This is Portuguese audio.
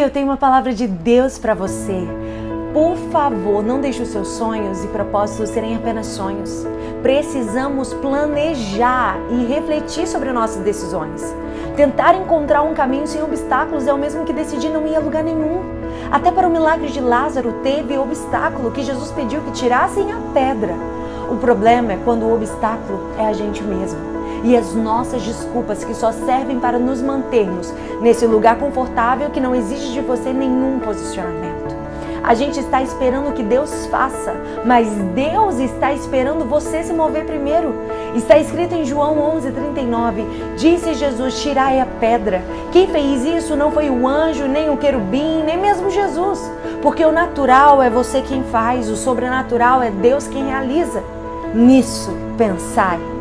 Eu tenho uma palavra de Deus para você. Por favor, não deixe os seus sonhos e propósitos serem apenas sonhos. Precisamos planejar e refletir sobre nossas decisões. Tentar encontrar um caminho sem obstáculos é o mesmo que decidir não ir a lugar nenhum. Até para o milagre de Lázaro teve obstáculo que Jesus pediu que tirassem a pedra. O problema é quando o obstáculo é a gente mesmo e as nossas desculpas que só servem para nos mantermos nesse lugar confortável que não exige de você nenhum posicionamento. A gente está esperando que Deus faça, mas Deus está esperando você se mover primeiro. Está escrito em João 11:39. Disse Jesus: "Tirai a pedra". Quem fez isso não foi o anjo, nem o querubim, nem mesmo Jesus, porque o natural é você quem faz, o sobrenatural é Deus quem realiza. Nisso pensai